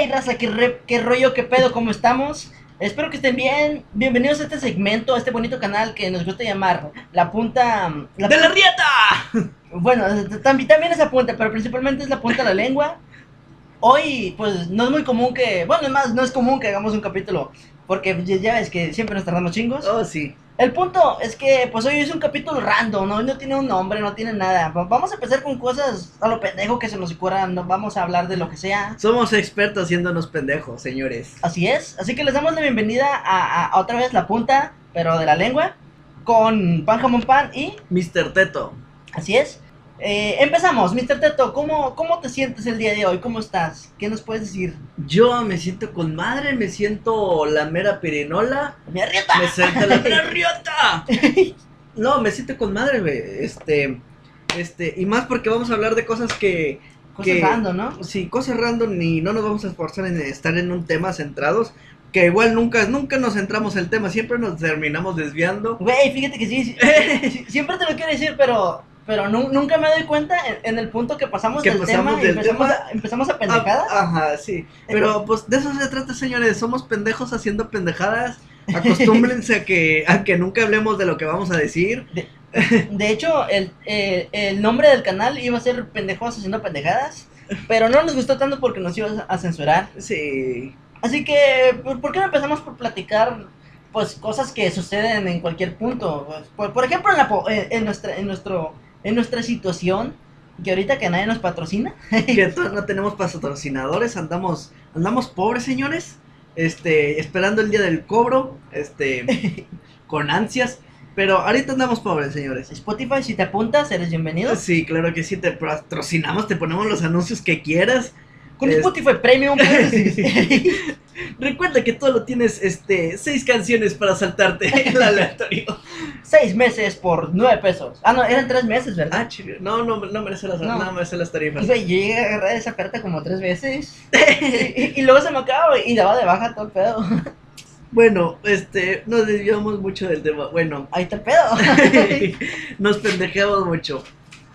Hey, raza, ¿qué, re- qué rollo, qué pedo, cómo estamos? Espero que estén bien. Bienvenidos a este segmento, a este bonito canal que nos gusta llamar La Punta. ¡De la rieta! Bueno, también, también esa punta, pero principalmente es la punta de la lengua. Hoy, pues, no es muy común que. Bueno, es más, no es común que hagamos un capítulo. Porque ya ves que siempre nos tardamos chingos. Oh, sí. El punto es que, pues, hoy es un capítulo random, ¿no? No tiene un nombre, no tiene nada. Va- Vamos a empezar con cosas a lo pendejo que se nos ocurran. No vamos a hablar de lo que sea. Somos expertos haciéndonos pendejos, señores. Así es, así que les damos la bienvenida a, a- a otra vez la punta, pero de la lengua, con Pan Jamón Pan y Mr. Teto. así es. Eh, empezamos, Mr. Teto, ¿cómo, ¿cómo te sientes el día de hoy? ¿Cómo estás? ¿Qué nos puedes decir? Yo me siento con madre, me siento la mera pirinola. ¡Mi arrieta! Me siento la mera riota. No, me siento con madre, güey. Este. Este. Y más porque vamos a hablar de cosas que. Cosas que- random, ¿no? Sí, cosas random y no nos vamos a esforzar en estar en un tema centrados. Que igual nunca, nunca nos centramos en el tema, siempre nos terminamos desviando. Güey, fíjate que sí, siempre te lo quiero decir, pero, pero nu- nunca me doy cuenta en, en el punto que pasamos Que del pasamos tema y empezamos, tema a, empezamos a pendejadas. Ah, Ajá, sí. Pero pues de eso se trata, señores. Somos pendejos haciendo pendejadas. Acostúmbrense a que, a que nunca hablemos de lo que vamos a decir. De hecho, el, eh, el nombre del canal iba a ser Pendejos haciendo pendejadas, pero no nos gustó tanto porque nos iba a censurar. Sí. Así que, ¿por qué no empezamos por platicar pues cosas que suceden en cualquier punto? Pues, Por, por ejemplo, en, la, po- en, en nuestra, en, nuestro, en nuestra situación, que ahorita que nadie nos patrocina. Que no tenemos patrocinadores, andamos, andamos pobres, señores. Este, esperando el día del cobro, este, con ansias. Pero ahorita andamos pobres, señores. Spotify, si te apuntas, eres bienvenido. Sí, claro que sí, te patrocinamos, te ponemos los anuncios que quieras. Con Es- Spotify Premium, pues. Recuerda que solo tienes este seis canciones para saltarte el aleatorio. seis meses por nueve pesos. Ah, no, eran tres meses, ¿verdad? Ah, chido. No, no, no merece las, No. no. merece las tarifas. Y, güey, yo llegué a agarrar esa carta como tres veces. y, y luego se me acaba, güey, y daba de baja todo el pedo. Bueno, este, nos desviamos mucho del tema. Bueno, Ahí está el pedo. nos pendejeamos mucho.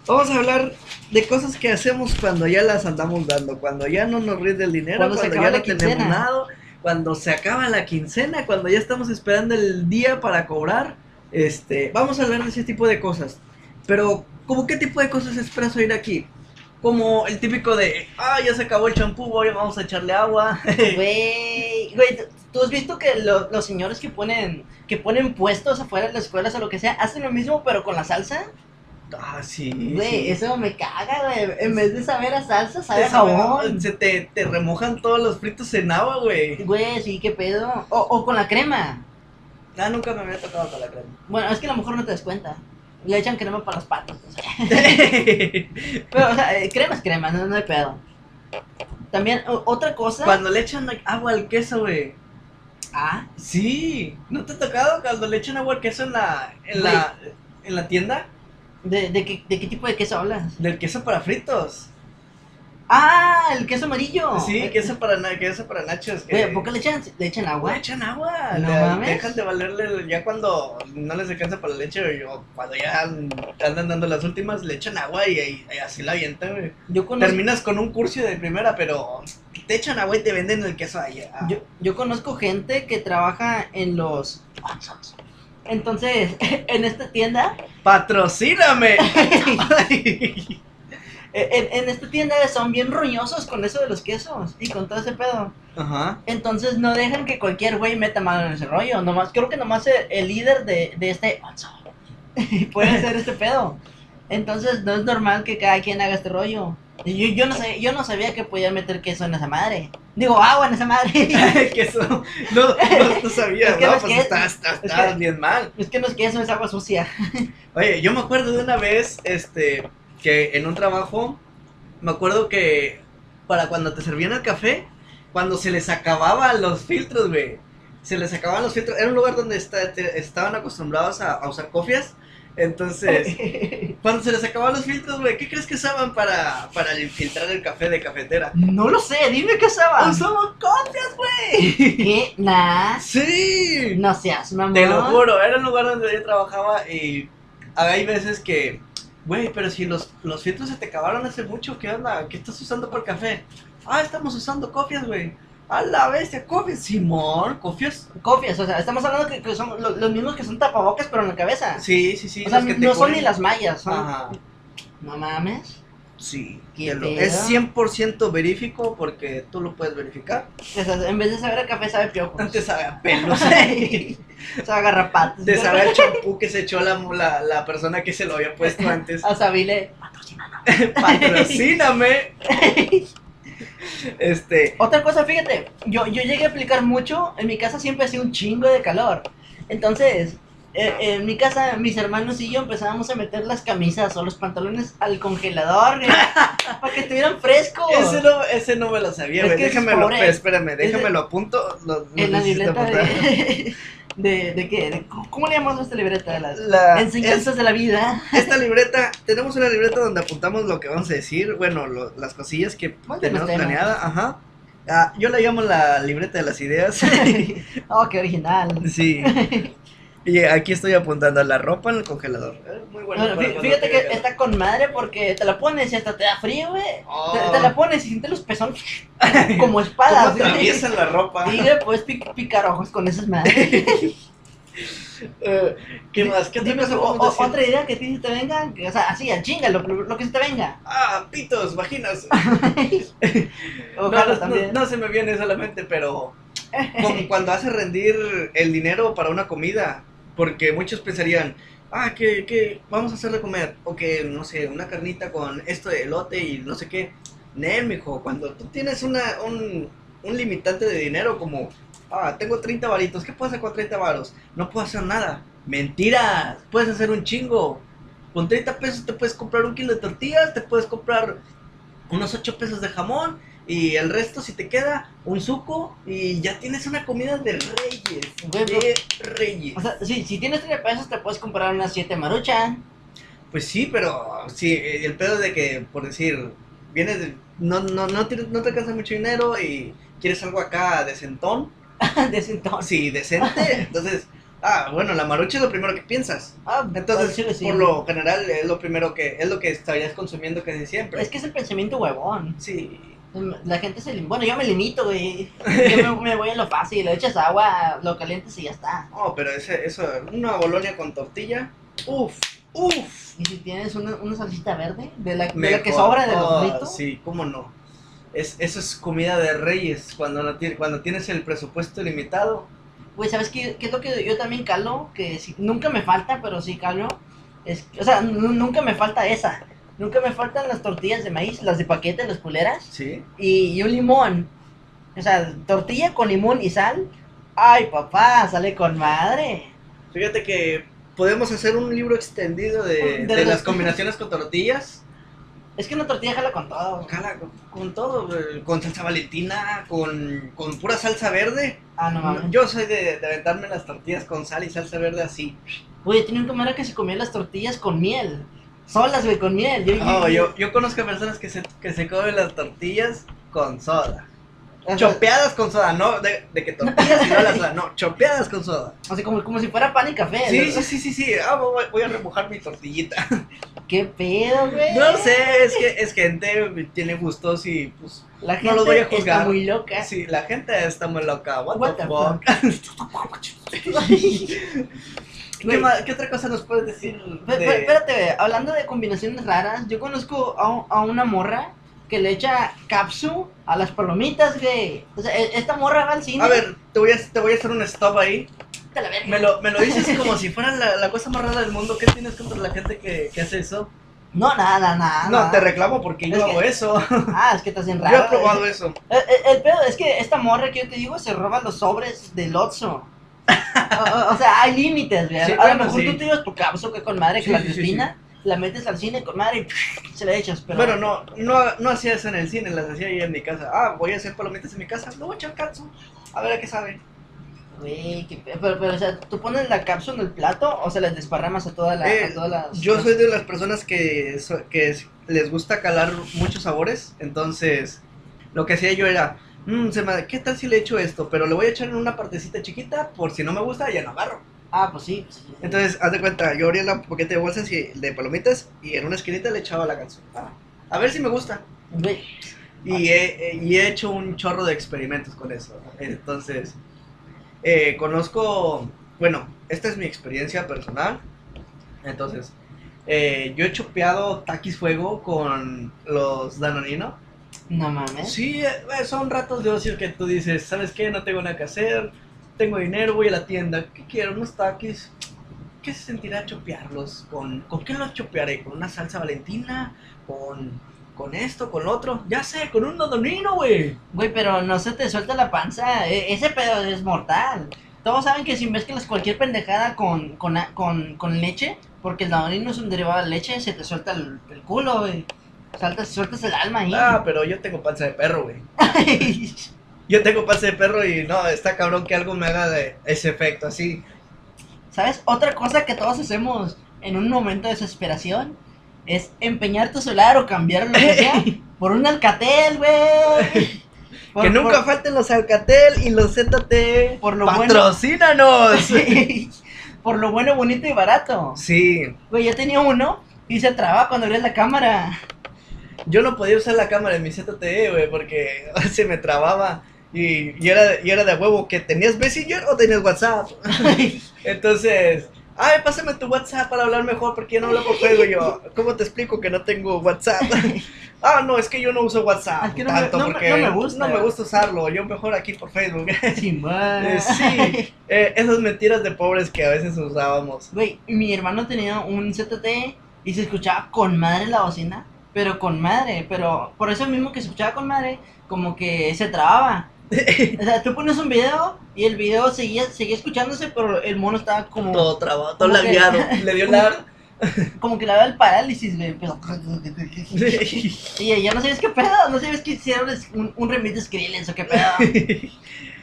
Vamos a hablar de cosas que hacemos cuando ya las andamos dando, cuando ya no nos rinde el dinero, Cuando ya no tenemos nada, cuando se acaba la quincena, cuando ya estamos esperando el día para cobrar. Este, vamos a hablar de ese tipo de cosas. Pero, ¿cómo qué tipo de cosas esperas oír aquí? Como el típico de, ah, ya se acabó el champú, hoy vamos a echarle agua. Güey, güey, ¿tú- ¿tú has visto que lo- los señores que ponen que ponen puestos afuera de las escuelas o lo que sea, hacen lo mismo pero con la salsa? Ah, sí. Güey, sí. eso me caga, güey. En vez de saber a salsa, sabe a jabón. Se te, te remojan todos los fritos en agua, güey. Güey, sí, qué pedo. O, o con la crema. Ah, nunca me había tocado con la crema. Bueno, es que a lo mejor no te das cuenta. Le echan crema para las patas. o sea. Pero, o sea, eh, crema es crema, no, no hay pedo. También, otra cosa. Cuando le echan agua al queso, güey. Ah, Sí, ¿no te ha tocado cuando le echan agua al queso en la, en la, en la tienda? ¿De, de, qué, ¿de qué tipo de queso hablas? Del queso para fritos. Ah, el queso amarillo. Sí, Eh, queso para, queso para nachos. Que... Güey, ¿a poco le echan, le echan agua? Le echan agua. No le- mames. Dejan de valerle ya cuando no les alcanza para la leche o cuando ya andan dando las últimas, le echan agua y, y- y así la avientan, güey. Yo conozco, Terminas con un curso de primera, pero te echan agua y te venden el queso ahí. ah. yo, yo conozco gente que trabaja en los... Entonces, en esta tienda, ¡Patrocíname! en, en esta tienda son bien roñosos con eso de los quesos y con todo ese pedo. Ajá. Entonces no dejan que cualquier güey meta mano en ese rollo. Nomás, creo que nomás el, el líder de, de este puede hacer este pedo. Entonces no es normal que cada quien haga este rollo. Yo, yo, no sabía, yo no sabía que podía meter queso en esa madre. Digo, agua en esa madre. queso. No, no, no sabía. Es que no, no es pues estás, estás, es estás que- bien mal. es que no es queso, es agua sucia. Oye, yo me acuerdo de una vez, este, que en un trabajo, me acuerdo que para cuando te servían el café, cuando se les acababan los filtros, güey, se les acababan los filtros, era un lugar donde está- te- estaban acostumbrados a, a usar cofias, entonces, cuando se les acababan los filtros, güey, ¿qué crees que usaban para, para filtrar el café de cafetera? no lo sé, dime qué usaba. ¡Usaban cofias, güey! ¿Qué? Nah. ¡Sí! No seas mamón. Te lo juro, era el lugar donde yo trabajaba y hay veces que, güey, pero si los, los filtros se te acabaron hace mucho, ¿qué onda? ¿Qué estás usando por café? Ah, estamos usando cofias, güey. A la bestia, cofias. Simón, cofias. Cofias, o sea, estamos hablando que, que son lo- los mismos que son tapabocas, pero en la cabeza. Sí, sí, sí. o sea, te no son ni las mallas, son... Ajá. No mames. Sí. ¿Qué te lo- es 100% verífico porque tú lo puedes verificar. En vez de saber a café, sabe piojos. Antes sabe a pelos. sabe a garrapatas. De saber el champú que se echó la, la, la persona que se lo había puesto antes. A Sabile. Patrocíname. Este. Otra cosa, fíjate, yo, yo llegué a aplicar mucho, en mi casa siempre hacía un chingo de calor. Entonces, eh, en mi casa, mis hermanos y yo empezábamos a meter las camisas o los pantalones al congelador, güey, para que estuvieran frescos. Ese no, ese no me lo sabía, Es güey. es Déjamelo, pobre. espérame, Es déjame de- lo apunto. Lo, en la libreta de, de... ¿De qué? De- ¿Cómo le llamamos a esta libreta? Las La- enseñanzas de la vida. es- esta libreta, tenemos una libreta donde apuntamos lo que vamos a decir, bueno, lo- las cosillas que tenemos planeada, ajá. Ah, yo la llamo la libreta de las ideas. oh, qué original. sí. Y aquí estoy apuntando la ropa en el congelador. Eh, Muy bueno. Bueno, fíjate que está con madre porque te la pones y hasta te da frío, güey. Oh. Te, te la pones y sientes los pezones como espadas. ¿Cómo atraviesan la ropa? Güey, puedes pic- picar ojos con esas madres. Eh, ¿Qué más? ¿Qué otra cosa o- o- otra idea que a ti se te venga. que, o sea, así, al chinga, lo, lo que se te venga. Ah, pitos, vaginas. Ojalá no, no, también. no, no se me viene solamente, pero como cuando hace rendir el dinero para una comida, porque muchos pensarían, ah, que, que vamos a hacer de comer, o que, no sé, una carnita con esto de elote y no sé qué. Nel, mijo, cuando tú tienes una, un, un limitante de dinero como, ah, tengo 30 varitos, ¿qué puedo hacer con 30 varos? No puedo hacer nada. Mentiras, puedes hacer un chingo. Con 30 pesos te puedes comprar un kilo de tortillas, te puedes comprar unos 8 pesos de jamón y el resto si te queda un suco y ya tienes una comida de reyes, Güey, de reyes. O sea, sí, si tienes 3 pesos te puedes comprar unas 7 maruchan. Pues sí, pero sí, el pedo de que, por decir, vienes de, no, no, no, tienes- no te alcanza mucho dinero y quieres algo acá decentón, de ese entonces. sí, decente, entonces, ah, bueno, la marucha es lo primero que piensas. Ah, Entonces, chile sí. por lo general, es lo primero que, es lo que estarías consumiendo casi siempre. Es que es el pensamiento huevón. Sí, La gente se lim- Bueno, yo me limito, güey. Yo me, me voy a lo fácil. Le echas agua, lo calientes y ya está. oh, pero ese, eso, una bolonia con tortilla, uff, uff. Y si tienes una, una salsita verde, de la, de la que sobra de los fritos. Sí, cómo no. Es, eso es comida de reyes. Cuando, no cuando tienes el presupuesto limitado. Güey, ¿sabes qué, qué es lo que yo también calo? Que sí- nunca me falta, pero sí calo. Es, o sea, nu- nunca me falta esa. Nunca me faltan las tortillas de maíz, las de paquete, las culeras. Sí. Y, y un limón. O sea, tortilla con limón y sal. Ay, papá, sale con madre. Fíjate que podemos hacer un libro extendido de, De las combinaciones con tortillas. Es que una tortilla jala con todo. Jala con, con todo, con salsa valentina, con, con pura salsa verde. Ah, no mames. Yo soy de, de aventarme las tortillas con sal y salsa verde así. Güey, tenía un camarada que se comía las tortillas con miel. Solas, güey, con miel. Yo, Oh, yo, yo conozco a personas que se, que se comen las tortillas con soda. sea, Chopeadas con soda, no de, de que tortillas y no la soda, no, chopeadas con soda. Sea, como, como si fuera pan y café. Sí, ¿no? sí, sí, sí, sí. Ah, voy, voy a remojar mi tortillita. ¿Qué pedo, güey? No sé, es que es gente tiene gustos y pues La No gente los voy a está juzgar. muy loca. sí, la gente está muy loca. What, What the the fuck? ¿Qué, qué otra cosa nos puedes decir? de- Espérate, hablando de combinaciones raras, yo conozco a, a una morra que le echa capsu a las palomitas, güey. O sea, e- esta morra va al cine. A ver, te voy a, te voy a hacer un stop ahí. Te la. Me lo, me lo dices como si fuera la, la cosa más rara del mundo. ¿Qué tienes contra la gente que, que hace eso? No, nada, nada. No, te reclamo porque yo Es que- hago eso. Ah, es que estás en Yo raro. he probado eso. El, el- el pedo es que esta morra que yo te digo se roba los sobres del Otso. O, sea, hay límites, güey. Sí, a bueno, lo mejor sí. tú te llevas tu capsu que con madre, que la Cristina, la metes al cine con madre y se la echas. Pero, Bueno, no, no, no hacía eso en el cine, las hacía yo en mi casa. Ah, voy a hacer palomitas en mi casa, lo voy a echar katsu. A ver a qué sabe. Güey, qué pe- pero, pero, o sea, tú pones la cápsula en el plato o se las desparramas a, toda la, Eh, a todas las. Yo soy de las personas que, so- que es- les gusta calar muchos sabores, entonces lo que hacía yo era, "Mm, se me- ¿qué tal si le echo esto? Pero le voy a echar en una partecita chiquita, por si no me gusta, ya no agarro. Ah, pues sí. pues sí. Entonces, haz de cuenta, yo abría la paquete de bolsas y, de palomitas y en una esquinita le echaba la canción. Ah, a ver si me gusta. Güey, Y he, y he hecho un chorro de experimentos con eso. Entonces, eh, conozco, bueno, esta es mi experiencia personal. Entonces, eh, yo he chopeado taquis fuego con los Danonino. No mames. Sí, eh, son ratos de ocio que tú dices, ¿sabes qué? No tengo nada que hacer, tengo dinero, voy a la tienda, ¿qué quiero? Unos taquis. ¿Qué se sentirá chopearlos? ¿Con, ¿Con qué los chopearé? ¿Con una salsa valentina? ¿Con, con esto? ¿Con lo otro? Ya sé, con un Danonino, güey. Güey, pero no se te suelta la panza. e- ese pedo es mortal. Todos saben que si mezclas cualquier pendejada con, con, con, con leche, porque el danonino es un derivado de leche, se te suelta el, el culo, güey. Saltas, sueltas el alma ahí. Ah, pero yo tengo panza de perro, güey. Yo tengo panza de perro y no, está cabrón que algo me haga de ese efecto así. ¿Sabes? Otra cosa que todos hacemos en un momento de desesperación es empeñar tu celular o cambiar lo que sea por un Alcatel, güey. Que nunca por- falten los Alcatel y los ZTE. Por lo bueno. ¡Patrocínanos! por lo bueno, bonito y barato. sí, Güey, yo tenía uno y se traba cuando abrías la cámara. Yo no podía usar la cámara en mi ZTE, güey, porque se me trababa. Y, y era, y era de huevo que tenías Messenger o tenías WhatsApp. Entonces, ay, pásame tu WhatsApp para hablar mejor porque yo no hablo por Facebook. Yo, ¿cómo te explico que no tengo WhatsApp? ah, no, es que yo no uso WhatsApp Es que no me- tanto no me- porque no me gusta. no me gusta usarlo. Yo mejor aquí por Facebook. Eh, sí, eh, esas mentiras de pobres que a veces usábamos. Güey, mi hermano tenía un ZT y se escuchaba con madre la bocina. Pero con madre, pero por eso mismo que se escuchaba con madre, como que se trababa. O sea, tú pones un video y el video seguía, seguía escuchándose, pero el mono estaba como, todo trabado, todo lagueado. Le dio la. como que le daba el parálisis, güey. Empezó- Y ya no sabías qué pedo, no sabías que hicieron un, un remix de Skrillex o qué pedo. ¿Sabes,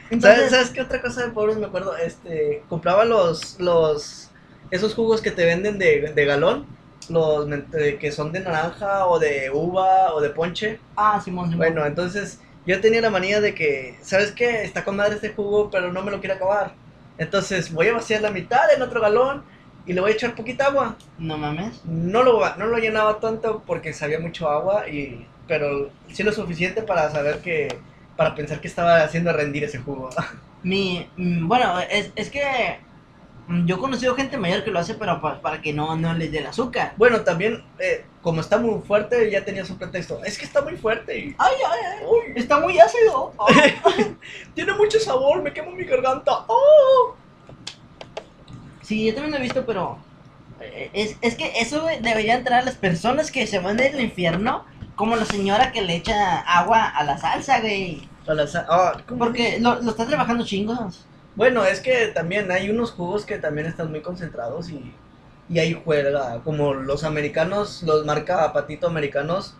Entonces, ¿Sabes qué otra cosa de pobres me acuerdo? Este, compraba los, los, esos jugos que te venden de, de galón, los que son de naranja o de uva o de ponche. ah, Simón, Simón. Bueno, entonces yo tenía la manía de que, ¿sabes qué? Está con madre este jugo, pero no me lo quiero acabar. Entonces voy a vaciar la mitad en otro galón y le voy a echar poquita agua. No mames. No lo, no lo llenaba tanto porque sabía mucho agua, y, pero sí lo suficiente para saber que, para pensar que estaba haciendo rendir ese jugo. Mi, mm, bueno, es, es que yo he conocido gente mayor que lo hace, pero pa- para que no, no les dé el azúcar. Bueno, también, eh, como está muy fuerte, ya tenía su pretexto. Es que está muy fuerte Ay, ay, ay, uy, está muy ácido. tiene mucho sabor, me quemo mi garganta. ¡Oh! Sí, yo también lo he visto, pero eh, es, es que eso debería entrar a las personas que se van del infierno, como la señora que le echa agua a la salsa, güey. A la ah. Porque lo, lo está trabajando chingos. Bueno, es que también hay unos jugos que también están muy concentrados y, y ahí juega, como los americanos, los marca patito americanos,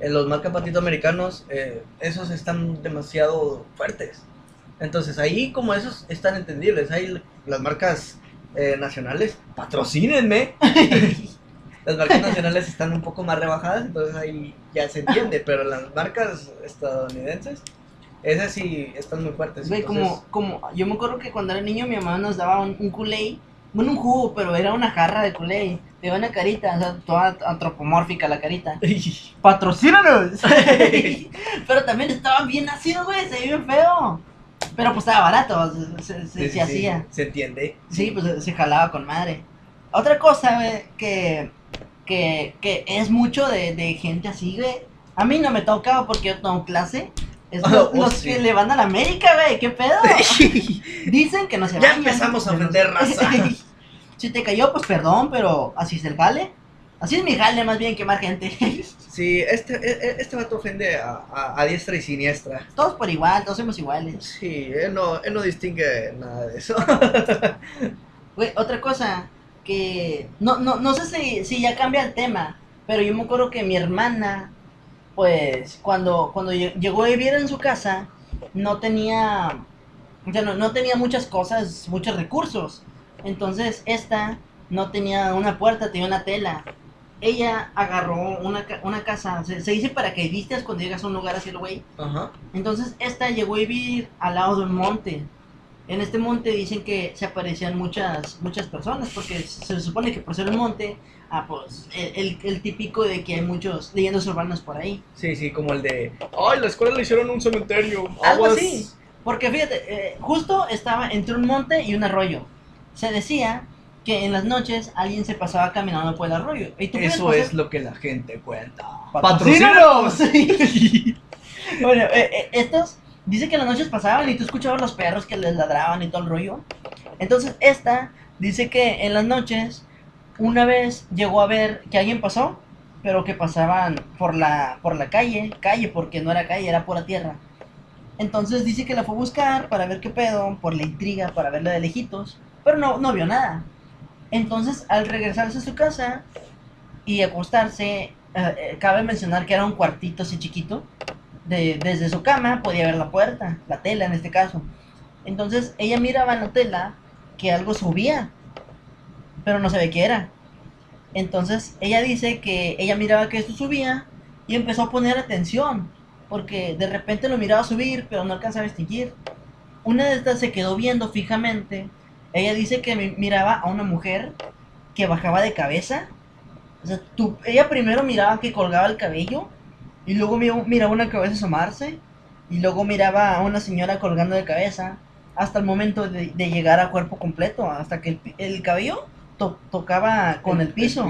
eh, los marca patito americanos, eh, esos están demasiado fuertes. Entonces ahí como esos están entendibles, ahí las marcas eh, nacionales, patrocínenme. Las marcas nacionales están un poco más rebajadas, entonces ahí ya se entiende, pero las marcas estadounidenses, esas sí están muy fuertes. Güey, entonces- como, como, yo me acuerdo que cuando era niño mi mamá nos daba un, un Kool-Aid, bueno, un jugo, pero era una jarra de Kool-Aid. Te daba una carita, o sea, toda antropomórfica la carita. ¡Patrocínanos! pero también estaba bien ácido, güey, se bien feo. Pero pues estaba barato, se, se- se- Sí, sí, se sí, hacía. Se entiende. Sí, pues se- se jalaba con madre. Otra cosa, güey, que, que, que es mucho de, de gente así, güey. A mí no me toca porque yo tengo clase. Es Oh, los, oh, los sí. que le van a la América, güey, ¿qué pedo? Dicen que no se Ya bañan. empezamos a ofender, raza. si te cayó, pues perdón, pero así es el jale. Así es mi jale, más bien quemar gente. Sí, este, e- e- este vato ofende a, a- a diestra y siniestra. todos por igual, todos somos iguales. Sí, él no, él no distingue nada de eso. Güey, otra cosa, que no, no, no sé si, si ya cambia el tema, pero yo me acuerdo que mi hermana, pues, cuando, cuando lle- llegó a vivir en su casa, no tenía, o sea, no, no tenía muchas cosas, muchos recursos. Entonces, esta no tenía una puerta, tenía una tela. Ella agarró una, una casa, se, se dice paracaidistas cuando llegas a un lugar así, güey. Entonces, esta llegó a vivir al lado de un monte. En este monte dicen que se aparecían muchas muchas personas porque se supone que por ser un monte, ah, pues el, el- típico de que hay muchos leyendas urbanas por ahí. Sí, sí, como el de. Ay, la escuela le hicieron un cementerio. Algo aguas". así. Porque fíjate, eh, justo estaba entre un monte y un arroyo. Se decía que en las noches alguien se pasaba caminando por el arroyo. Y tú puedes Eso es lo que la gente cuenta. ¡Patrocínanos! bueno, eh, eh, estos dice que las noches pasaban y tú escuchabas los perros que les ladraban y todo el rollo. Entonces esta dice que en las noches una vez llegó a ver que alguien pasó, pero que pasaban por la por la calle, calle porque no era calle, era pura tierra. Entonces dice que la fue a buscar para ver qué pedo, por la intriga, para verla de lejitos, pero no, no vio nada. Entonces al regresarse a su casa y acostarse, eh, eh, cabe mencionar que era un cuartito así chiquito. De, desde su cama podía ver la puerta, la tela en este caso. Entonces ella miraba en la tela que algo subía, pero no sabía qué era. Entonces ella dice que ella miraba que esto subía y empezó a poner atención, porque de repente lo miraba subir, pero no alcanzaba a distinguir. Una de estas se quedó viendo fijamente. Ella dice que mi- miraba a una mujer que bajaba de cabeza. Ella primero miraba que colgaba el cabello y luego mi- miraba una cabeza asomarse y luego miraba a una señora colgando de cabeza hasta el momento de, de llegar a cuerpo completo, hasta que el, el cabello to- tocaba con el, piso.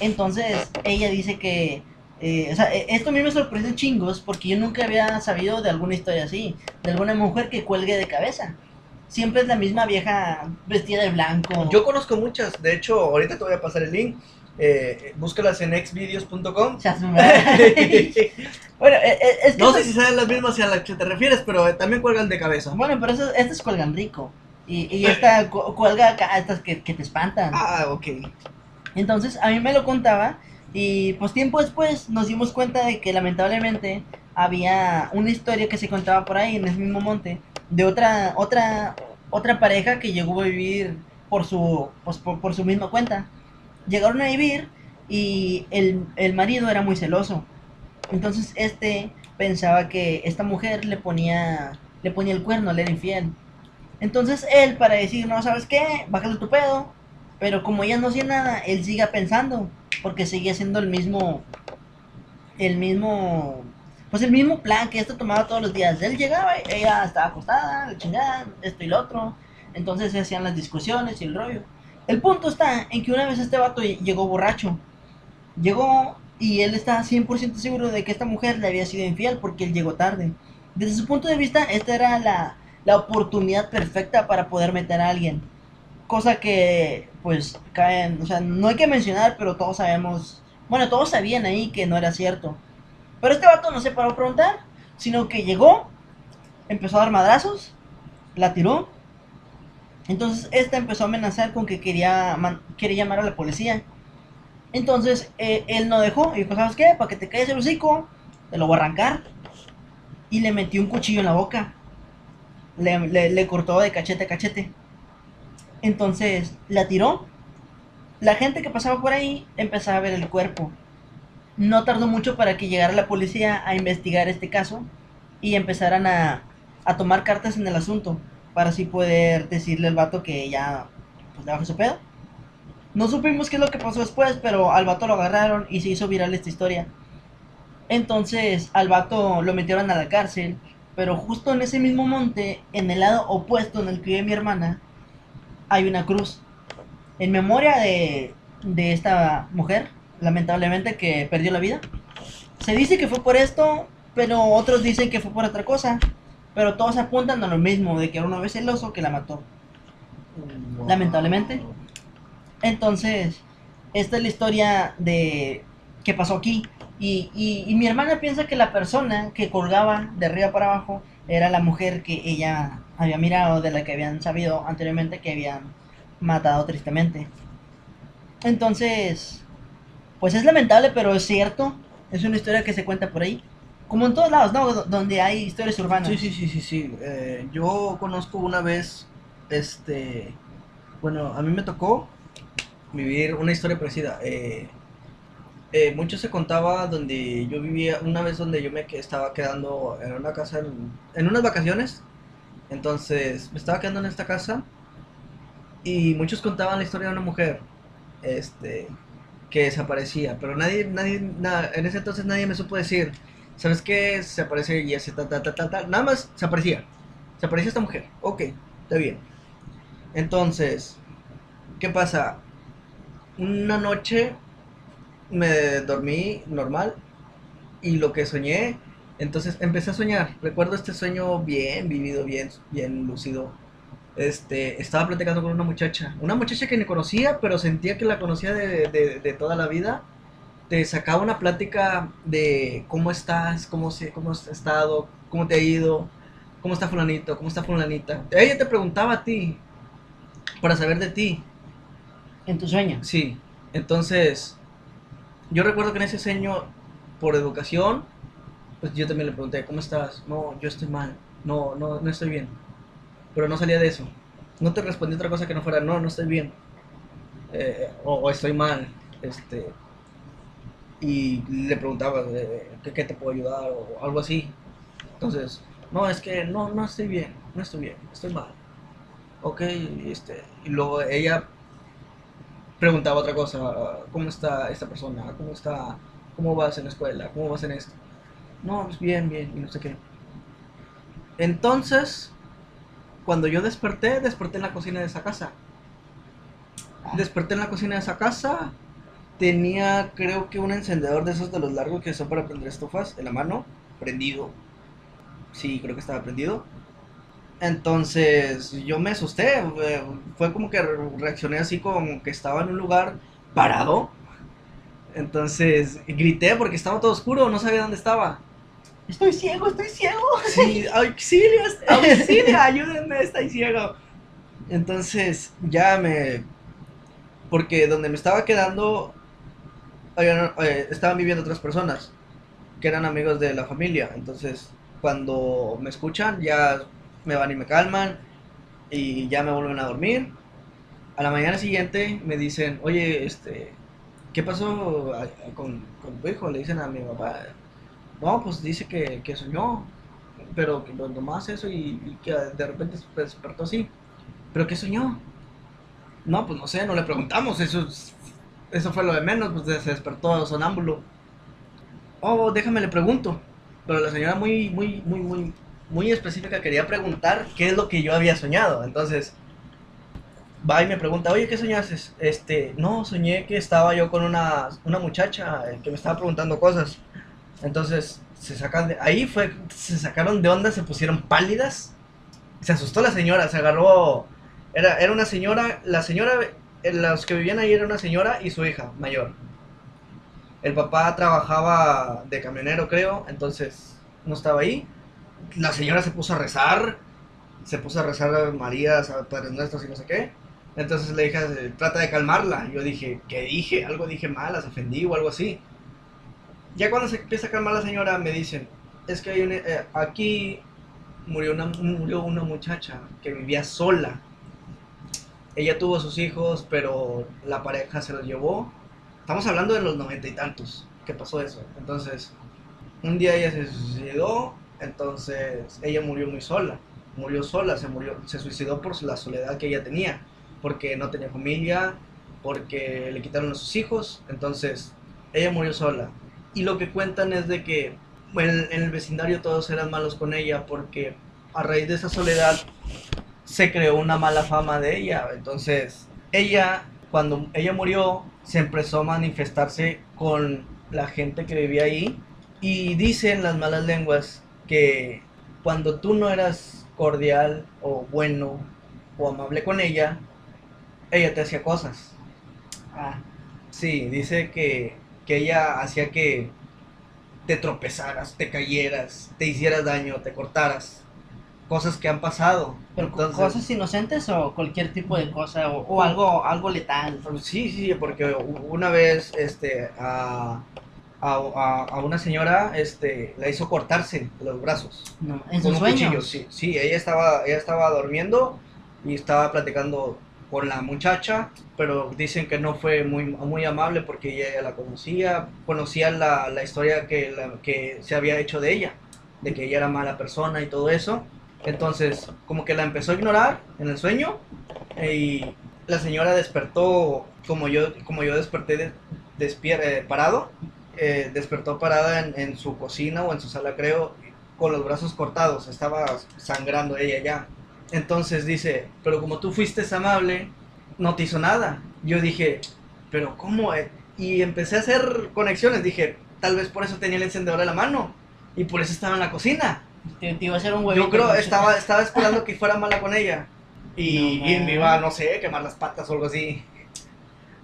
Entonces ella dice que, eh, o sea, e- esto a mí me sorprende chingos porque yo nunca había sabido de alguna historia así, de alguna mujer que cuelgue de cabeza. Siempre es la misma vieja vestida de blanco. Yo conozco muchas. De hecho, ahorita te voy a pasar el link. Eh, búscalas en xvideos.com. Bueno, eh, eh, es que No sé si sean las mismas a las que te refieres, pero también cuelgan de cabeza. Bueno, pero eso- estas cuelgan rico. Y, y esta cu- cuelga acá, estas que, que te espantan. Ah, ok. Entonces a mí me lo contaba y pues tiempo después nos dimos cuenta de que lamentablemente había una historia que se contaba por ahí en el mismo monte de otra otra otra pareja que llegó a vivir por su pues, por, por su misma cuenta. Llegaron a vivir y el, el marido era muy celoso. Entonces este pensaba que esta mujer le ponía le ponía el cuerno, le era infiel. Entonces él para decir, no, ¿sabes qué? Bájale tu pedo. Pero como ella no hacía nada, él sigue pensando, porque seguía siendo el mismo, el mismo, pues el mismo plan que esto tomaba todos los días. Él llegaba, ella estaba acostada, la chingada, esto y lo otro. Entonces se hacían las discusiones y el rollo. El punto está en que una vez este vato ll- llegó borracho. Llegó y él estaba 100% seguro de que esta mujer le había sido infiel porque él llegó tarde. Desde su punto de vista, esta era la, la oportunidad perfecta para poder meter a alguien. Cosa que, pues, caen, o sea, no hay que mencionar, pero todos sabemos, bueno, todos sabían ahí que no era cierto. Pero este vato no se paró a preguntar, sino que llegó, empezó a dar madrazos, la tiró. Entonces esta empezó a amenazar con que quería, man- quería llamar a la policía. Entonces eh, él no dejó y dijo, ¿sabes qué? Para que te calles el hocico, te lo voy a arrancar. Y le metió un cuchillo en la boca. Le, le- cortó de cachete a cachete. Entonces la tiró. La gente que pasaba por ahí empezaba a ver el cuerpo. No tardó mucho para que llegara la policía a investigar este caso y empezaran a, a tomar cartas en el asunto para así poder decirle al vato que ya pues, le bajó su pedo. No supimos qué es lo que pasó después, pero al vato lo agarraron y se hizo viral esta historia. Entonces al vato lo metieron a la cárcel, pero justo en ese mismo monte, en el lado opuesto en el que vive mi hermana, hay una cruz. En memoria de, de esta mujer, lamentablemente, que perdió la vida. Se dice que fue por esto, pero otros dicen que fue por otra cosa. Pero todos apuntan a lo mismo, de que era un hombre celoso que la mató. Lamentablemente. Entonces, esta es la historia de que pasó aquí. Y, y, y mi hermana piensa que la persona que colgaba de arriba para abajo era la mujer que ella había mirado, de la que habían sabido anteriormente que habían matado tristemente. Entonces, pues es lamentable, pero es cierto. Es una historia que se cuenta por ahí. Como en todos lados, ¿no? Do- Donde hay historias urbanas. Sí, sí, sí, sí, sí. Eh, yo conozco una vez, este, bueno, a mí me tocó vivir una historia parecida. Eh, eh, mucho se contaba donde yo vivía, una vez donde yo me estaba quedando en una casa, en, en unas vacaciones, Entonces, me estaba quedando en esta casa y muchos contaban la historia de una mujer este, que desaparecía, pero nadie, nadie, nada, en ese entonces nadie me supo decir, ¿sabes qué? Se aparece y así, tal, tal, tal, tal, tal. Nada más se aparecía. Se aparecía esta mujer. Ok, está bien. Entonces, ¿qué pasa? Una noche me dormí normal y lo que soñé, entonces empecé a soñar. Recuerdo este sueño bien vivido, bien, bien lúcido. Este, estaba platicando con una muchacha, una muchacha que ni conocía, pero sentía que la conocía de, de, de toda la vida. Te sacaba una plática de cómo estás, cómo, se, cómo has estado, cómo te ha ido, cómo está fulanito, cómo está fulanita. Ella te preguntaba a ti, para saber de ti. En tu sueño. Sí, entonces, yo recuerdo que en ese sueño, por educación, pues yo también le pregunté, ¿cómo estás? No, yo estoy mal, no, no, no estoy bien. Pero no salía de eso. No te respondí otra cosa que no fuera, no, no estoy bien. Eh, o, o estoy mal. Este, y le preguntaba, ¿qué, ¿qué te puedo ayudar? O algo así. Entonces, no, es que no, no estoy bien, no estoy bien, estoy mal. Ok, este, y luego ella preguntaba otra cosa, ¿cómo está esta persona? ¿Cómo está? ¿Cómo vas en la escuela? ¿Cómo vas en esto? No, pues bien, bien, y no sé qué. Entonces, cuando yo desperté, desperté en la cocina de esa casa. Desperté en la cocina de esa casa. Tenía, creo que un encendedor de esos de los largos que son para prender estufas en la mano, prendido. Sí, creo que estaba prendido. Entonces yo me asusté, eh, fue como que reaccioné así como que estaba en un lugar parado. Entonces grité porque estaba todo oscuro, no sabía dónde estaba. Estoy ciego, estoy ciego. Sí, auxilio, auxilio, ayúdenme, estoy ciego. Entonces ya me... Porque donde me estaba quedando, eh, estaban viviendo otras personas que eran amigos de la familia. Entonces cuando me escuchan ya me van y me calman y ya me vuelven a dormir. A la mañana siguiente me dicen, oye, este, ¿qué pasó con, tu hijo? Le dicen a mi papá. No, pues dice que, que soñó, pero que no- nomás eso y, y que de repente se despertó así. ¿Pero qué soñó? No, pues no sé, no le preguntamos, eso, es- eso fue lo de menos, pues se despertó sonámbulo. Oh, déjame le pregunto. Pero la señora muy, muy, muy, muy, muy específica quería preguntar qué es lo que yo había soñado. Entonces, va y me pregunta, oye, ¿qué soñaste? Este, no, soñé que estaba yo con una, una muchacha eh, que me estaba preguntando cosas. Entonces, se sacan de, ahí fue, se sacaron de onda, se pusieron pálidas. Se asustó la señora, se agarró, era, era una señora, la señora, eh, los que vivían ahí era una señora y su hija mayor. El papá trabajaba de camionero, creo, entonces no estaba ahí. La señora se puso a rezar, se puso a rezar a María, a Padres Nuestros y no sé qué. Entonces dije, eh, trata de calmarla. Yo dije, ¿qué dije? Algo dije mal, las ofendí o algo así. Ya cuando se empieza a calmar la señora, me dicen, es que hay eh, aquí murió una, murió una muchacha que vivía sola. Ella tuvo sus hijos, pero la pareja se los llevó. Estamos hablando de los noventa y tantos que pasó eso. Entonces, un día ella se suicidó, entonces ella murió muy sola. Murió sola, se murió, se suicidó por la soledad que ella tenía, porque no tenía familia, porque le quitaron a sus hijos, entonces ella murió sola. Y lo que cuentan es de que en, en el vecindario todos eran malos con ella, porque a raíz de esa soledad se creó una mala fama de ella. Entonces, ella, cuando ella murió, se empezó a manifestarse con la gente que vivía ahí. Y dicen las malas lenguas que cuando tú no eras cordial o bueno o amable con ella, ella te hacía cosas. Ah, Sí, dice que, que ella hacía que te tropezaras, te cayeras, te hicieras daño, te cortaras. Cosas que han pasado. pero Entonces- cosas inocentes o cualquier tipo de cosa o, o algo algo letal. Sí, sí, porque una vez este, a, a, a- una señora este, la hizo cortarse los brazos No, en con sus un cuchillo. sueños. Sí, sí, ella estaba, ella estaba durmiendo y estaba platicando con la muchacha, pero dicen que no fue muy, muy amable porque ella ya la conocía, conocía la, la historia que, la- que se había hecho de ella, de que ella era mala persona y todo eso. Entonces, como que la empezó a ignorar en el sueño y la señora despertó como yo, como yo desperté de, despier- eh, parado, eh, despertó parada en, en su cocina o en su sala, creo, con los brazos cortados, estaba sangrando ella ya. Entonces dice, pero como tú fuiste amable, no te hizo nada. Yo dije, pero ¿cómo? eh?". Y empecé a hacer conexiones, dije, tal vez por eso tenía el encendedor en la mano y por eso estaba en la cocina. Te, te iba a hacer un huevito. Yo creo, estaba, estaba esperando que fuera mala con ella. Y, No, y me iba, no sé, quemar las patas o algo así.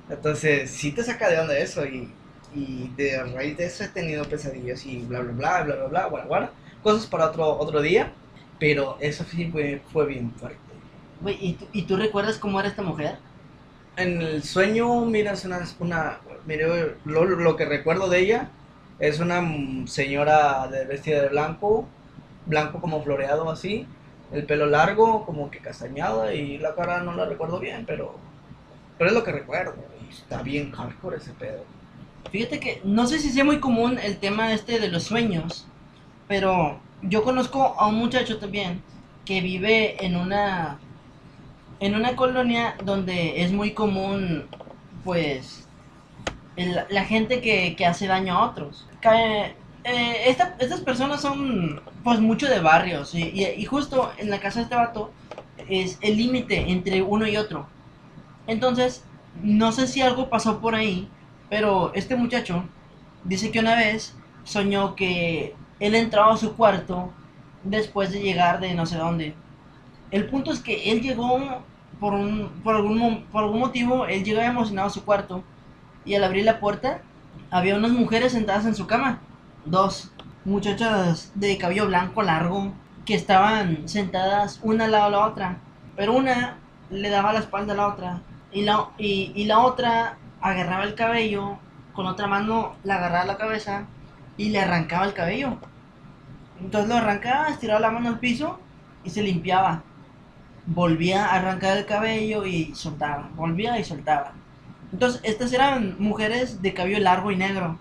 Entonces, sí te saca de onda eso. Y, y de raíz de eso he tenido pesadillas y bla, bla, bla, bla, bla, bla, guara, guara. Cosas para otro, otro día. Pero eso sí fue, fue bien fuerte. ¿y tú, ¿y tú recuerdas cómo era esta mujer? En el sueño, mira, es una, una mire, lo, lo que recuerdo de ella es una señora de, vestida de blanco, blanco como floreado así, el pelo largo, como que castañada y la cara no la recuerdo bien, pero, pero es lo que recuerdo. y está bien hardcore ese pedo. Fíjate que no sé si sea muy común el tema este de los sueños, pero yo conozco a un muchacho también que vive en una en una colonia donde es muy común pues la gente que, que hace daño a otros. Cae- eh, esta- estas personas son pues mucho de barrios y, justo en la casa de este vato es el límite entre uno y otro. Entonces, no sé si algo pasó por ahí, pero este muchacho dice que una vez soñó que él entraba a su cuarto después de llegar de no sé dónde. El punto es que él llegó por, un, por, algún, por algún motivo, él llegó emocionado a su cuarto y al abrir la puerta había unas mujeres sentadas en su cama. Dos muchachas de cabello blanco largo que estaban sentadas una al lado de la otra. Pero una le daba la espalda a la otra y la, y, y la otra agarraba el cabello, con otra mano le agarraba la cabeza y le arrancaba el cabello. Entonces lo arrancaba, estiraba la mano al piso y se limpiaba. Volvía a arrancar el cabello y soltaba. Volvía y soltaba. Entonces estas eran mujeres de cabello largo y negro.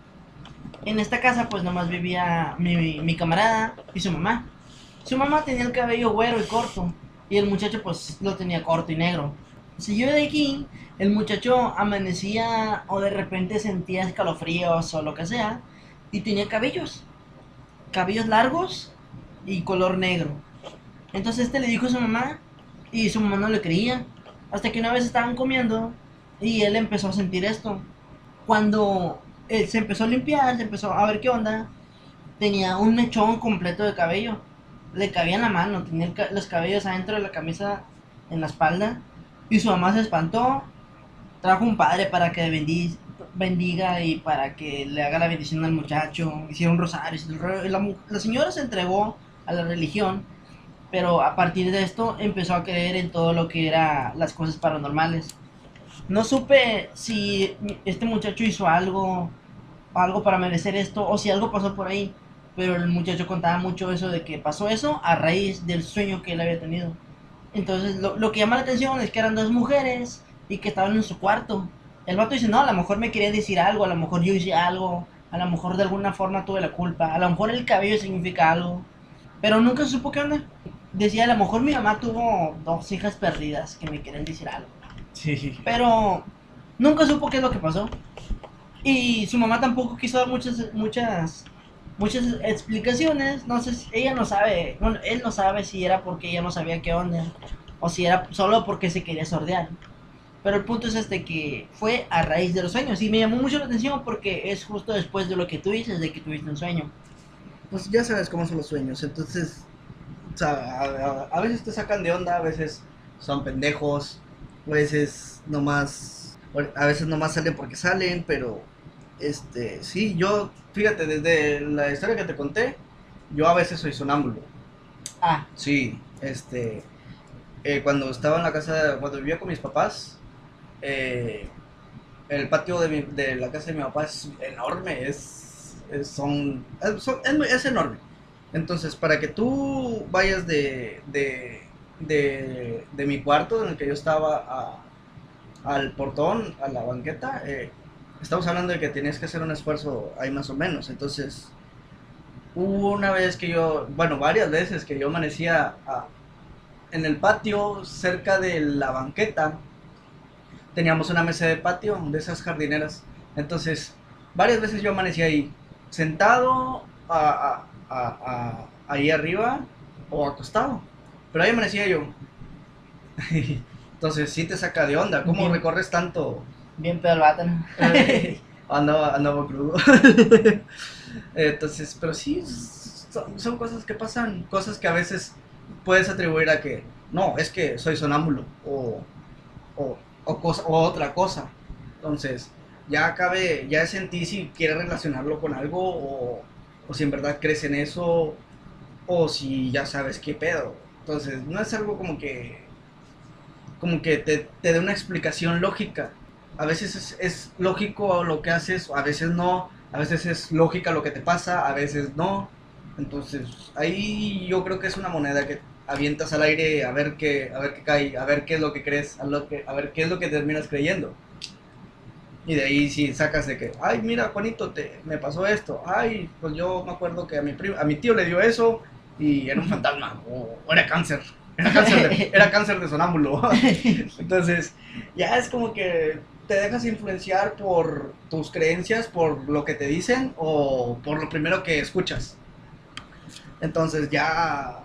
En esta casa pues nomás vivía mi, mi camarada y su mamá. Su mamá tenía el cabello güero y corto. Y el muchacho pues lo tenía corto y negro. Si yo de aquí, el muchacho amanecía o de repente sentía escalofríos o lo que sea. Y tenía cabellos. Cabellos largos y color negro. Entonces este le dijo a su mamá y su mamá no le creía. Hasta que una vez estaban comiendo y él empezó a sentir esto. Cuando él se empezó a limpiar, se empezó a ver qué onda, tenía un mechón completo de cabello. Le cabía en la mano, tenía los cabellos adentro de la camisa, en la espalda. Y su mamá se espantó. Trajo un padre para que bendi- bendiga y para que le haga la bendición al muchacho. Hicieron rosarios. La, la señora se entregó a la religión. Pero a partir de esto empezó a creer en todo lo que era las cosas paranormales. No supe si este muchacho hizo algo, algo para merecer esto o si algo pasó por ahí. Pero el muchacho contaba mucho eso de que pasó eso a raíz del sueño que él había tenido. Entonces lo, lo que llama la atención es que eran dos mujeres y que estaban en su cuarto. El vato dice, no, a lo mejor me quería decir algo, a lo mejor yo hice algo, a lo mejor de alguna forma tuve la culpa, a lo mejor el cabello significa algo. Pero nunca supo qué onda. Decía, a lo mejor mi mamá tuvo dos hijas perdidas que me quieren decir algo. Sí. Pero nunca supo qué es lo que pasó. Y su mamá tampoco quiso dar muchas, muchas, muchas explicaciones. No sé, si- ella no sabe, bueno, él no sabe si era porque ella no sabía qué onda o si era solo porque se quería sordear. Pero el punto es este que fue a raíz de los sueños y me llamó mucho la atención porque es justo después de lo que tú dices de que tuviste un sueño. Pues ya sabes cómo son los sueños, entonces, o sea, a, a- a veces te sacan de onda, a veces son pendejos, veces nomás, a veces nomás salen porque salen, pero, este, sí, yo, fíjate, desde la historia que te conté, yo a veces soy sonámbulo, Ah, sí, este, eh, cuando estaba en la casa, cuando vivía con mis papás, eh, el patio de, mi- de la casa de mi papá es enorme, es, es- son, es, son- es muy- es enorme. Entonces, para que tú vayas de, de, de, de mi cuarto en el que yo estaba al portón, a la banqueta, eh, estamos hablando de que tenías que hacer un esfuerzo ahí más o menos. Entonces, Hubo una vez que yo, bueno, varias veces que yo amanecía en el patio cerca de la banqueta. Teníamos una mesa de patio de esas jardineras. Entonces, varias veces yo amanecía ahí, sentado a- a- ahí arriba o acostado. Pero ahí amanecía yo. Entonces, sí te saca de onda. ¿Cómo Bien. recorres tanto? Bien pedo el vato, ¿no? andaba, andaba crudo. Entonces, pero sí, son, son cosas que pasan, cosas que a veces puedes atribuir a que, no, es que soy sonámbulo o, o, o, cosa, o otra cosa. Entonces, ya cabe, ya es en ti si quieres relacionarlo con algo o, o si en verdad crees en eso o si ya sabes qué pedo. Entonces, no es algo como que, como que te, te dé una explicación lógica a veces es, es lógico lo que haces, a veces no, a veces es lógica lo que te pasa, a veces no. Entonces, ahí yo creo que es una moneda que avientas al aire a ver qué, a ver qué cae, a ver qué es lo que crees, a, lo que, a ver qué es lo que terminas creyendo. Y de ahí si sacas de que, ay, mira, Juanito, te, me pasó esto. Ay, pues yo me acuerdo que a mi, primo, a mi tío le dio eso y era un fantasma, o, o era cáncer. Era cáncer, de, era cáncer de sonámbulo. Entonces, ya es como que te dejas influenciar por tus creencias, por lo que te dicen o por lo primero que escuchas. Entonces ya,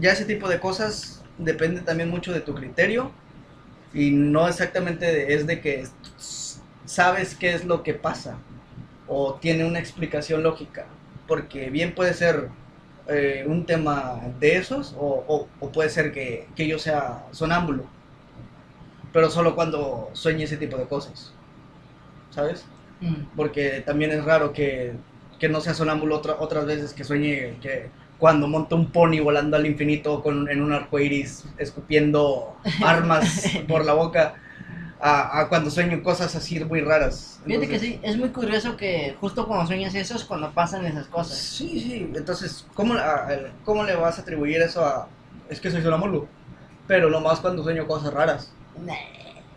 ya ese tipo de cosas depende también mucho de tu criterio y no exactamente de- es de que sabes qué es lo que pasa o tiene una explicación lógica, porque bien puede ser eh, un tema de esos o, o- o puede ser que, que yo sea sonámbulo pero solo cuando sueñe ese tipo de cosas, ¿sabes? Mm. Porque también es raro que, que no sea sonámbulo otra- otras veces que sueñe que cuando monta un pony volando al infinito con, en un arco iris escupiendo armas por la boca, a, a cuando sueño cosas así muy raras. Fíjate que sí, es muy curioso que justo cuando sueñas eso es cuando pasan esas cosas. Sí, sí, entonces, ¿cómo, a- ¿cómo le vas a atribuir eso a... Es que soy sonámbulo, pero nomás cuando sueño cosas raras. Nah.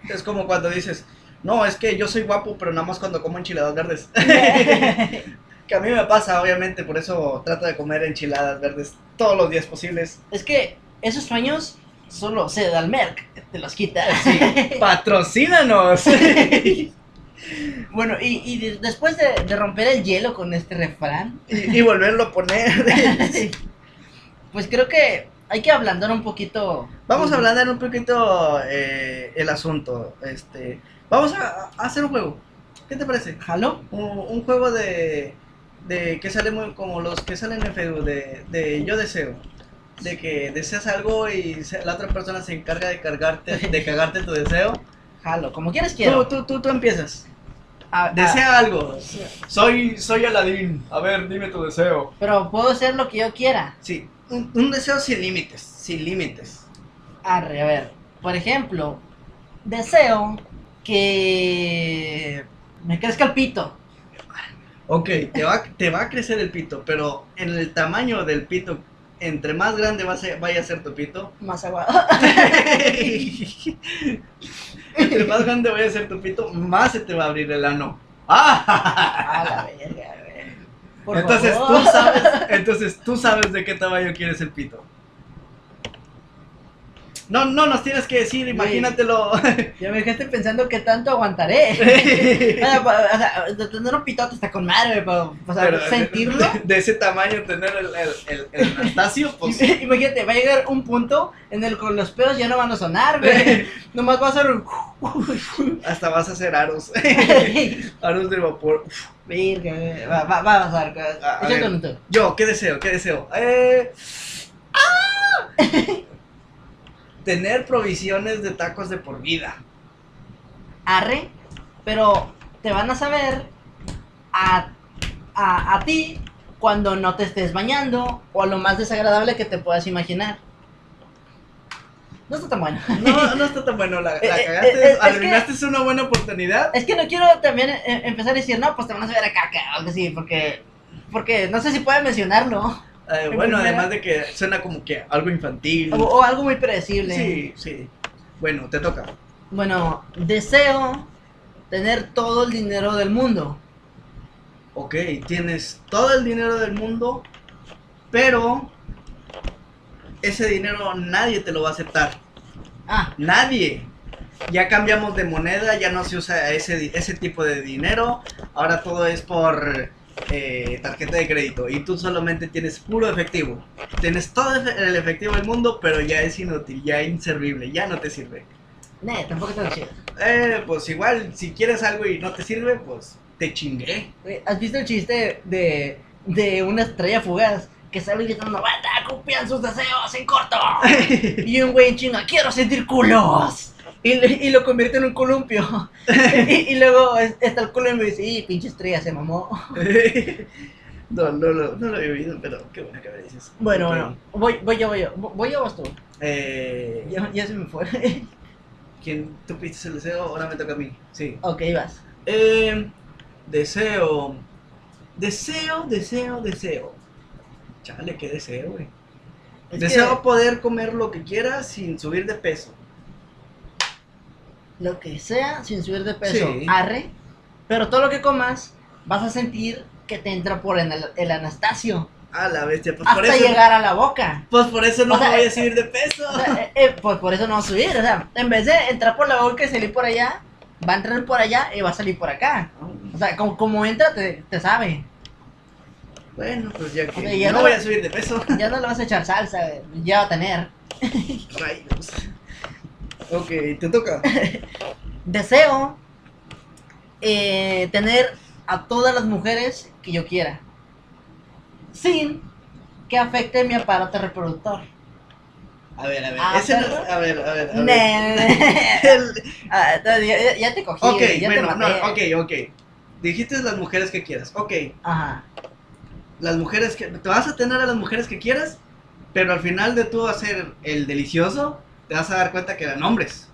Es como cuando dices, no, es que yo soy guapo, pero nada más cuando como enchiladas verdes. que a mí me pasa, obviamente, por eso trato de comer enchiladas verdes todos los días posibles. es que esos sueños solo Sedalmerc te los quita. Sí, patrocínanos. Bueno, y, y de- después de, de romper el hielo con este refrán, y, y volverlo a poner. pues creo que hay que ablandar un poquito. Vamos a ablandar un poquito eh, el asunto. Este, vamos a, a hacer un juego. ¿Qué te parece? ¿Jalo? Un, un juego de, de que sale muy como los que salen en Facebook de, de yo deseo. De que deseas algo y la otra persona se encarga de cargarte, de cagarte tu deseo. Jalo, como quieres Tú, quiero. tú, tú, tú empiezas. A- a- Desea algo. Soy, soy Aladín. A ver, dime tu deseo. pero puedo hacer lo que yo quiera. Sí, un, un deseo sin límites. Sin límites. Arre, a ver. Por ejemplo, deseo que me crezca el pito. Ok, te va, te va a crecer el pito, pero en el tamaño del pito, entre más grande vaya a ser tu pito, Más agua. entre más grande vaya a ser tu pito, más se te va a abrir el ano. ¡Ah! A la verga. Por Entonces favor. tú sabes, entonces tú sabes de qué tamaño quieres el pito. No, no nos tienes que decir, imagínatelo. Ya me dejaste pensando que tanto aguantaré. o sea, o tener un pitote está con madre, para o sea, Pero sentirlo. De, de ese tamaño tener el, el, el, el Anastasio, pues. Imagínate, va a llegar un punto en el con los pedos ya no van a sonar, güey. Nomás va a ser un. Hasta vas a hacer aros. aros de vapor. Güey. Va, va, va a pasar. A- ver. Yo, ¿qué deseo? ¿Qué deseo? Eh, ¡ah! Tener provisiones de tacos de por vida. Arre, pero te van a saber a, a, a ti cuando no te estés bañando o a lo más desagradable que te puedas imaginar. No está tan bueno. No, no está tan bueno. La, la Eh, eh, cagaste. eh, que- una buena oportunidad. Es que no quiero también eh, empezar a decir, no, pues te van a saber a caca o algo así, porque, porque no sé si puede mencionarlo. Eh, en bueno, además de que suena como que algo infantil. O, o algo muy predecible. Sí, sí. Bueno, te toca. Bueno, deseo tener todo el dinero del mundo. ok, tienes todo el dinero del mundo, pero ese dinero nadie te lo va a aceptar. Ah, Nadie. Ya cambiamos de moneda, ya no se usa ese, ese tipo de dinero. Ahora todo es por eh, tarjeta de crédito. Y tú solamente tienes puro efectivo. Tienes todo el efectivo del mundo, pero ya es inútil, ya inservible, ya no te sirve. ne, tampoco está chido. Eh, pues igual, si quieres algo y no te sirve, pues te chingué. ¿Has visto el chiste de, de una estrella fugaz que sale gritando, banda, cumplan sus deseos en corto? Y un güey en chino, quiero sentir culos. Y, y lo convierte en un columpio. y, y luego es- está el columpio y dice, y pinche estrella se mamó. no, no, no, no lo he oído, pero qué bueno que me dices. Bueno, bueno, voy, voy yo, voy yo. ¿Voy yo o vas tú? Eh, Ya, ya se me fue. ¿Quién tú pediste el deseo? Ahora me toca a mí. Sí. ok, vas. Eh, deseo. Deseo, deseo, deseo. Chale, qué deseo, güey. Es Deseo que poder comer lo que quiera sin subir de peso. Lo que sea sin subir de peso, Sí. arre. Pero todo lo que comas, vas a sentir que te entra por el, el Anastasio. A la bestia, pues hasta por eso. llegar a la boca. Pues por eso no O sea, voy eh, a subir de peso. O sea, eh, eh, pues por eso no va a subir. O sea, en vez de entrar por la boca y salir por allá, va a entrar por allá y va a salir por acá. O sea, como, como entra, te, te sabe. Bueno, pues ya que O sea, ya no no- voy a subir de peso. Ya no le vas a echar salsa, ya va a tener. Rayos. Ok, te toca. Deseo eh, tener a todas las mujeres que yo quiera. Sin que afecte mi aparato reproductor. A ver, a ver. Ah, ese no perro. es- A ver, a ver. A ver. Ne- El- Ah, ya, ya te cogí, Ok, ya bueno, te no, maté. ok, ok. Dijiste las mujeres que quieras. Ok, Ajá. las mujeres que. Te vas a tener a las mujeres que quieras, pero al final de tú hacer el delicioso, te vas a dar cuenta que eran hombres.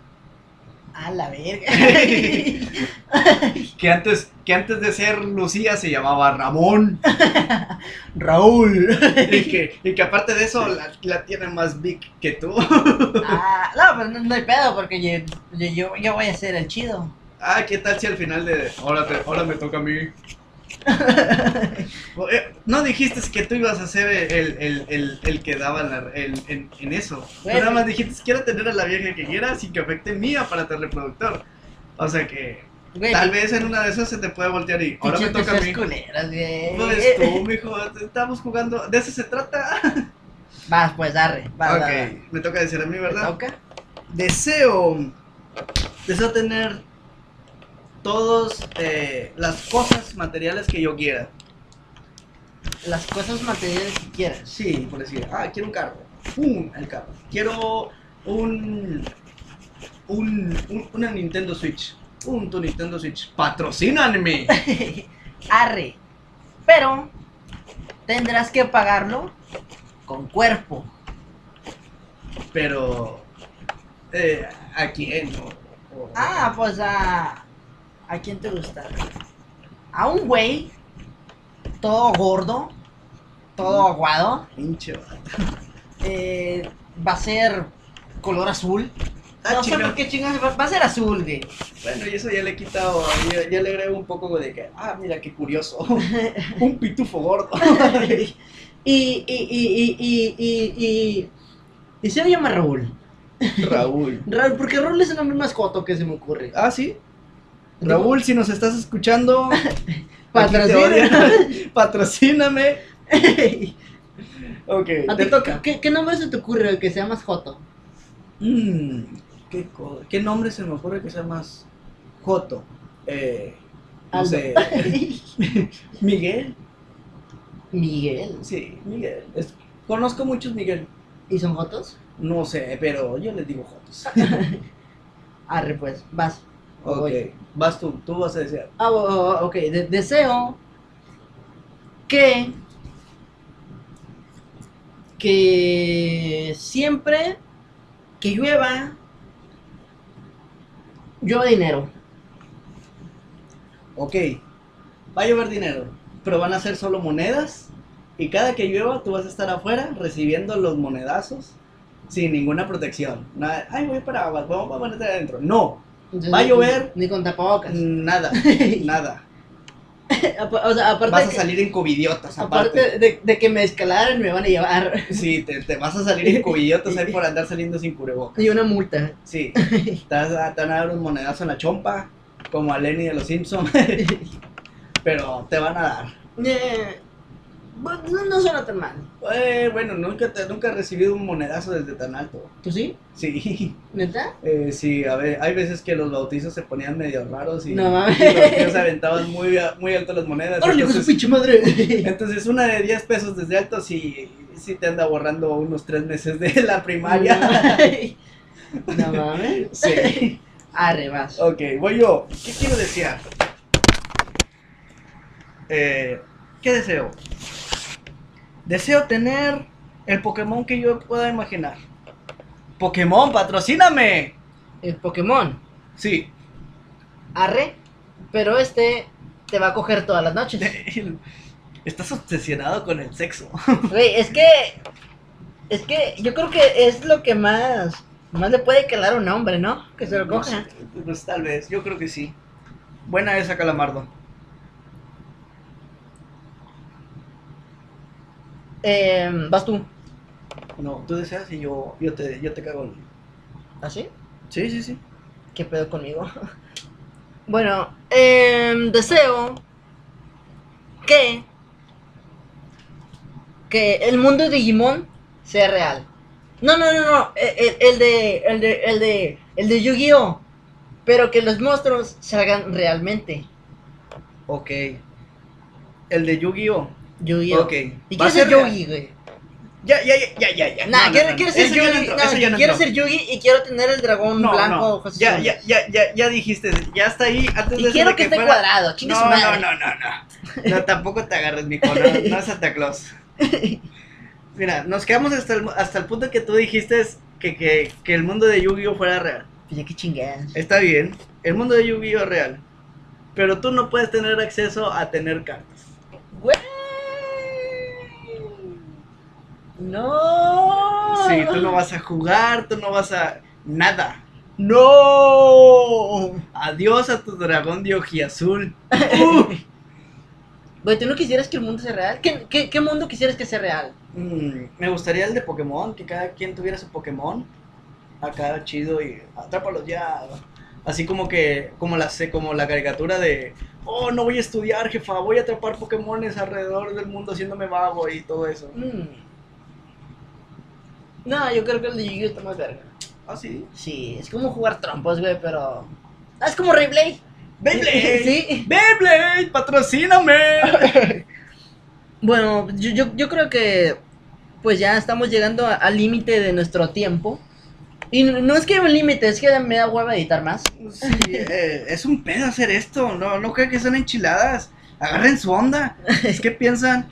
A la verga. Que antes, que antes de ser Lucía se llamaba Ramón. Raúl. y, que, y que aparte de eso la, la tiene más big que tú. Ah, no, pero no, no hay pedo porque yo, yo, yo, voy a ser el chido. ah, ¿qué tal si al final de. Ahora, te- ahora me toca a mí? Eh, No dijiste que tú ibas a ser el, el, el, el que daba la- en, en eso. Tú Bueno. nada más dijiste, quiero tener a la vieja que quiera sin que afecte mi aparato reproductor. O sea que tal vez en una de esas se te puede voltear y ahora me toca a mí. güey. Pues tú, mijo, estamos jugando, de eso se trata. Vas, pues, vas. ok, me toca decir a mí, ¿Te ¿verdad? toca? Deseo, deseo tener todas las cosas materiales que yo quiera. Las cosas materiales que quieras. Sí, por decir, ah, quiero un carro. ¡Pum! El carro. Quiero un, un, un- una Nintendo Switch. Un tu Nintendo Switch. ¡Patrocínanme! Arre. Pero tendrás que pagarlo con cuerpo. Pero, eh, ¿a quién? O- o- Ah, pues a. ¿A quién te gusta? A un güey. Todo gordo. Todo aguado. Pinche eh, va a ser color azul. Ah, no sé por qué chingados. Va, va a ser azul, güey. Bueno, y eso ya le he quitado, ya, ya le agrego un poco de que, ah, mira qué curioso. un pitufo gordo. y, y, y, y, y, y, y, y se llama Raúl. Raúl. Raúl, porque Raúl es el nombre más coto que se me ocurre. Ah, sí. Raúl, si nos estás escuchando, Patrocina. patrocíname. patrocíname. Ok, ¿A te ti toca. ¿Qué, ¿Qué nombre se te ocurre que sea más joto? Mm, ¿qué, ¿Qué nombre se me ocurre que sea más joto? Eh, no Aldo. sé. Miguel. Miguel. Sí, Miguel. Es- conozco muchos Miguel. ¿Y son jotos? No sé, pero yo les digo jotos. Arre, pues, vas. Ok, voy. vas tú, tú vas a decir. Ah, oh, oh, ok, de- deseo que que siempre que llueva llueva dinero. Ok, va a llover dinero, pero van a ser solo monedas. Y cada que llueva, tú vas a estar afuera recibiendo los monedazos sin ninguna protección. Nada, ay, voy para aguas, vamos a ponerte adentro. No, Entonces, Va a llover. Ni con tapabocas. nada, nada. O sea, aparte, Vas a salir en covidiotas, aparte. aparte de, de que me escalaran, me van a llevar. Sí, te, te vas a salir en covidiotas ahí por andar saliendo sin cubrebocas. Y una multa. Sí, te, vas a, te van a dar un monedazo en la chompa, como a Lenny de los Simpsons, pero te van a dar. No, no suena tan mal. Eh, bueno, nunca, te, nunca he recibido un monedazo desde tan alto. ¿Tú sí? Sí, ¿Neta? eh, sí, a ver, hay veces que los bautizos se ponían medio raros y, No mames. y los tíos aventaban muy, muy alto las monedas. ¡Órale, Entonces, pinche madre! entonces, una de 10 pesos desde alto sí, sí te anda borrando unos 3 meses de la primaria. No mames. Sí. Arre, vas. Ok, voy yo. ¿Qué quiero desear? Eh, ¿Qué deseo? Deseo tener el Pokémon que yo pueda imaginar. Pokémon, patrocíname. El Pokémon. Sí. Arre. Pero este te va a coger todas las noches. Estás obsesionado con el sexo. Güey, es que. Es que yo creo que es lo que más. Más le puede calar a un hombre, ¿no? Que se lo coja. Pues tal vez, yo creo que sí. Buena esa, Calamardo. Eh, vas tú. No, tú deseas y yo, yo, te, yo te cago. ¿Así? Sí, sí, sí. ¿Qué pedo conmigo? bueno, em, deseo que. Que el mundo de Digimon sea real. No, no, no, no. El, el- el de. El de. El de. El de Yu-Gi-Oh! Pero que los monstruos salgan realmente. Ok. El de Yu-Gi-Oh! Yu-Gi-Oh! Ok. ¿Y quiero ser. Yugi, güey? Ya, ya, ya, ya, ya. Nah, quiero, no, quiero ser Yugi. quiero ser Yugi y quiero tener el dragón blanco. Ya, ya, ya, ya, ya dijiste, ya está ahí. Antes Y quiero que esté cuadrado, No, su no, madre. no, no, no. No, tampoco te agarres, mijo. No, no es Santa Claus. Mira, nos quedamos hasta el, hasta el punto que tú dijiste que, que, que el mundo de Yu-Gi-Oh fuera real. Pues ya que chingadas. Está bien, el mundo de Yu-Gi-Oh es real. Pero tú no puedes tener acceso a tener cartas. No. Sí, tú no vas a jugar, tú no vas a. Nada. No. Adiós a tu dragón de ojiazul. Güey, ¿tú no quisieras que el mundo sea real? ¿Qué, qué, qué mundo quisieras que sea real? Mm, me gustaría el de Pokémon, que cada quien tuviera su Pokémon. Acá chido y atrápalos ya. Así como que, como la, sé- como la caricatura de, oh, no voy a estudiar, jefa, voy a atrapar Pokémones alrededor del mundo haciéndome vago y todo eso. Mm. No, yo creo que el de Yu-Gi-Oh está más verga. Ah, sí. Sí, es como jugar trompos, güey, pero... Ah, es como Rayblade. Beyblade. Sí. Beyblade, patrocíname. Bueno, yo, yo, yo creo que pues ya estamos llegando al límite de nuestro tiempo. Y no, no es que haya un límite, es que me da hueva editar más. Sí, eh, es un pedo hacer esto, no, no creo que sean enchiladas. Agarren su onda. Es que piensan,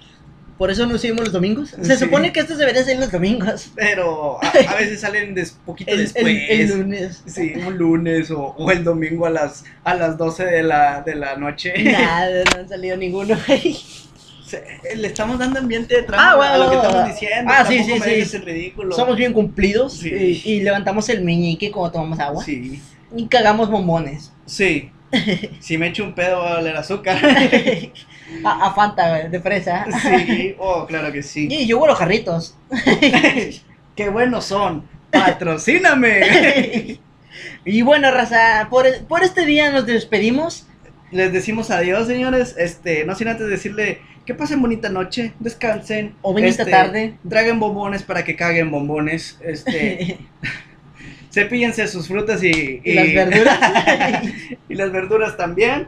Por eso no subimos los domingos. Se Sí. supone que estos deberían ser los domingos. pero a, a veces salen des, poquito El, después. el- el lunes. Sí, un lunes o, o el domingo a las, a las 12 de la, de la noche. Nada, no han salido ninguno. Se- Le estamos dando ambiente de trama Ah, bueno, a lo que estamos diciendo. Ah, sí, sí, sí. ridículo. Somos bien cumplidos Sí. y, y levantamos el meñique cuando tomamos agua. Sí, Y cagamos bombones. sí. Si me echo un pedo va a oler azúcar. a, a Fanta, de fresa. Sí, oh, claro que sí. Y yo huelo jarritos. Qué buenos son. Patrocíname. y bueno, raza, por, por este día nos despedimos. Les decimos adiós, señores. Este, no sin antes decirle que pasen bonita noche, descansen. O bonita este, tarde. Traguen bombones para que caguen bombones. Este, cepíllense sus frutas y, y las verduras. y las verduras también.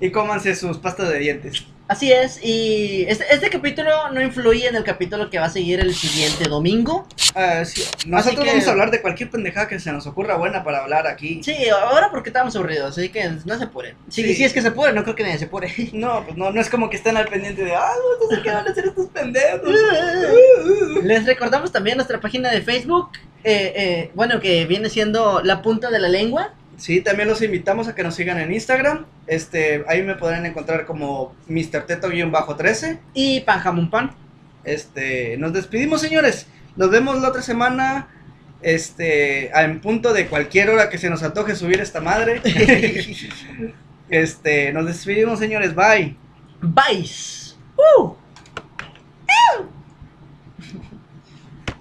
Y cómanse sus pastas de dientes. Así es, y este, este capítulo no influye en el capítulo que va a seguir el siguiente domingo. Sí, Nosotros que- vamos a hablar de cualquier pendejada que se nos ocurra buena para hablar aquí. Sí, ahora porque estamos aburridos, así que no se apuren. Sí, Sí. sí es que se apure, no creo que nadie se apure. No, pues no, no es como que estén al pendiente de, ah, no sé qué van a hacer estos pendejos. Les recordamos también nuestra página de Facebook, eh, eh, bueno, que viene siendo La Punta de la Lengua. Sí, también los invitamos a que nos sigan en Instagram. Este, ahí me podrán encontrar como Mr. Teto-13. Y Panjamon Pan. Este, nos despedimos, señores. Nos vemos la otra semana. Este, en punto de cualquier hora que se nos antoje subir esta madre. Este, nos despedimos, señores. Bye. Vice. ¡Uh!